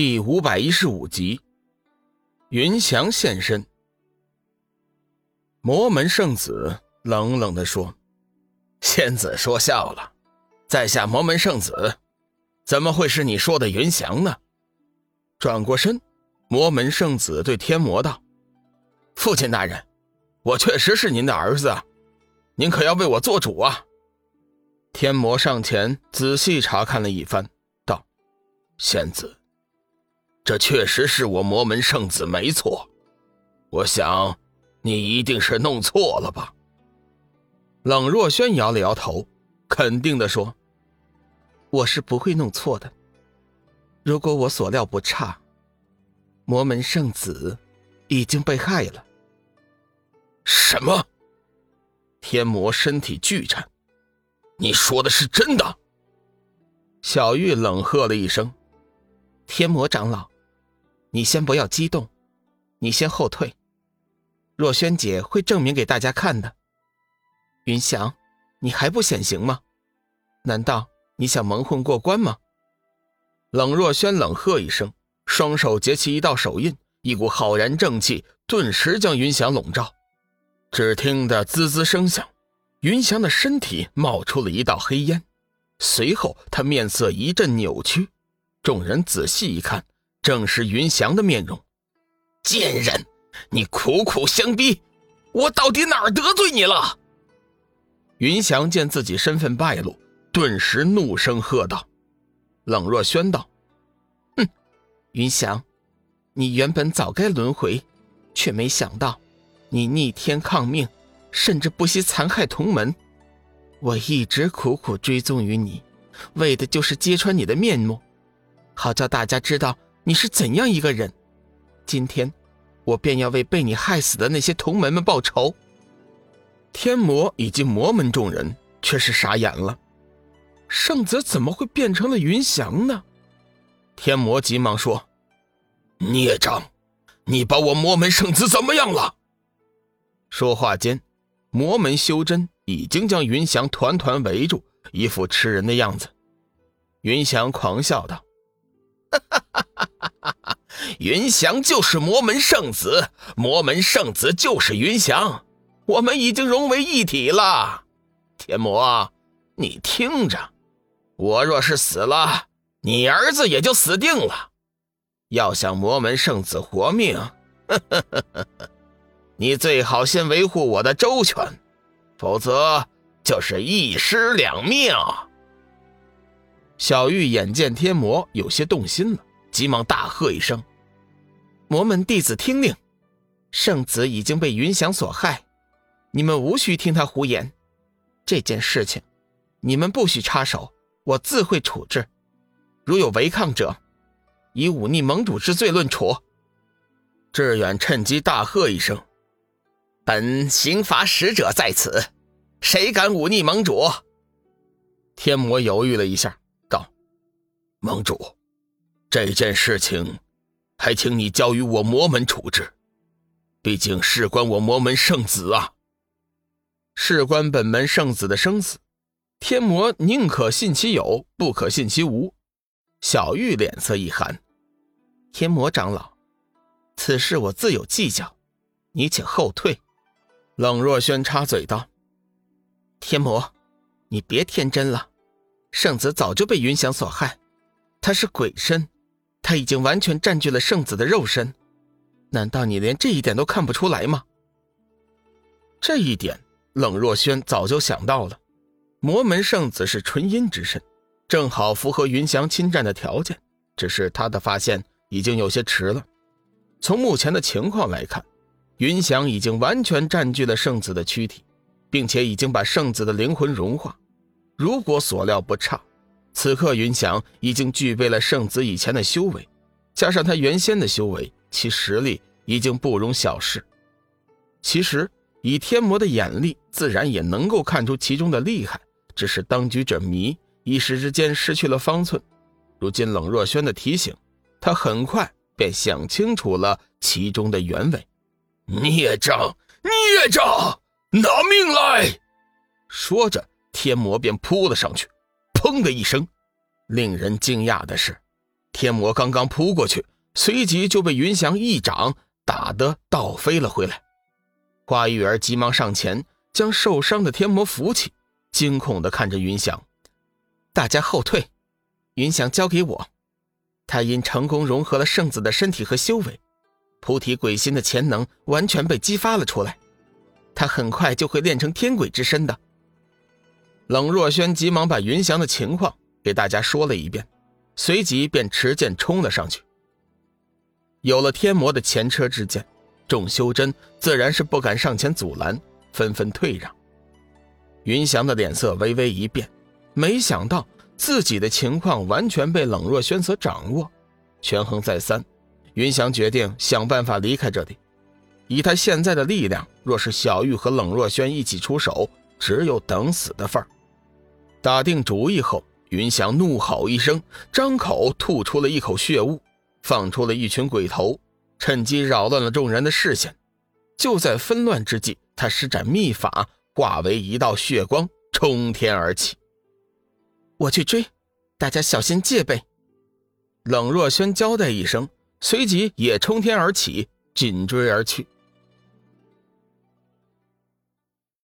第五百一十五集，云翔现身。魔门圣子冷冷的说：“仙子说笑了，在下魔门圣子，怎么会是你说的云翔呢？”转过身，魔门圣子对天魔道：“父亲大人，我确实是您的儿子，您可要为我做主啊！”天魔上前仔细查看了一番，道：“仙子。”这确实是我魔门圣子，没错。我想，你一定是弄错了吧？冷若轩摇了摇头，肯定的说：“我是不会弄错的。如果我所料不差，魔门圣子已经被害了。”什么？天魔身体巨颤。你说的是真的？小玉冷喝了一声：“天魔长老。”你先不要激动，你先后退。若萱姐会证明给大家看的。云翔，你还不显形吗？难道你想蒙混过关吗？冷若萱冷喝一声，双手结起一道手印，一股浩然正气顿时将云翔笼罩。只听得滋滋声响，云翔的身体冒出了一道黑烟，随后他面色一阵扭曲。众人仔细一看。正是云翔的面容，贱人，你苦苦相逼，我到底哪儿得罪你了？云翔见自己身份败露，顿时怒声喝道：“冷若轩道，哼，云翔，你原本早该轮回，却没想到你逆天抗命，甚至不惜残害同门。我一直苦苦追踪于你，为的就是揭穿你的面目，好叫大家知道。”你是怎样一个人？今天，我便要为被你害死的那些同门们报仇。天魔以及魔门众人却是傻眼了，圣子怎么会变成了云翔呢？天魔急忙说：“孽障，你把我魔门圣子怎么样了？”说话间，魔门修真已经将云翔团团围住，一副吃人的样子。云翔狂笑道：“！”哈，哈，哈，哈云翔就是魔门圣子，魔门圣子就是云翔，我们已经融为一体了。天魔，你听着，我若是死了，你儿子也就死定了。要想魔门圣子活命，呵呵呵你最好先维护我的周全，否则就是一尸两命。小玉眼见天魔有些动心了。急忙大喝一声：“魔门弟子听令，圣子已经被云翔所害，你们无需听他胡言。这件事情，你们不许插手，我自会处置。如有违抗者，以忤逆盟主之罪论处。”志远趁机大喝一声：“本刑罚使者在此，谁敢忤逆盟主？”天魔犹豫了一下，道：“盟主。”这件事情，还请你交于我魔门处置，毕竟事关我魔门圣子啊。事关本门圣子的生死，天魔宁可信其有，不可信其无。小玉脸色一寒：“天魔长老，此事我自有计较，你请后退。”冷若轩插嘴道：“天魔，你别天真了，圣子早就被云翔所害，他是鬼身。”他已经完全占据了圣子的肉身，难道你连这一点都看不出来吗？这一点，冷若轩早就想到了。魔门圣子是纯阴之身，正好符合云翔侵占的条件。只是他的发现已经有些迟了。从目前的情况来看，云翔已经完全占据了圣子的躯体，并且已经把圣子的灵魂融化。如果所料不差。此刻，云翔已经具备了圣子以前的修为，加上他原先的修为，其实力已经不容小视。其实，以天魔的眼力，自然也能够看出其中的厉害。只是当局者迷，一时之间失去了方寸。如今冷若轩的提醒，他很快便想清楚了其中的原委。孽障，孽障，拿命来！说着，天魔便扑了上去。砰的一声，令人惊讶的是，天魔刚刚扑过去，随即就被云翔一掌打得倒飞了回来。花玉儿急忙上前将受伤的天魔扶起，惊恐地看着云翔：“大家后退，云翔交给我。他因成功融合了圣子的身体和修为，菩提鬼心的潜能完全被激发了出来。他很快就会练成天鬼之身的。”冷若轩急忙把云翔的情况给大家说了一遍，随即便持剑冲了上去。有了天魔的前车之鉴，众修真自然是不敢上前阻拦，纷纷退让。云翔的脸色微微一变，没想到自己的情况完全被冷若轩所掌握。权衡再三，云翔决定想办法离开这里。以他现在的力量，若是小玉和冷若轩一起出手，只有等死的份儿。打定主意后，云翔怒吼一声，张口吐出了一口血雾，放出了一群鬼头，趁机扰乱了众人的视线。就在纷乱之际，他施展秘法，化为一道血光，冲天而起。我去追，大家小心戒备。冷若轩交代一声，随即也冲天而起，紧追而去。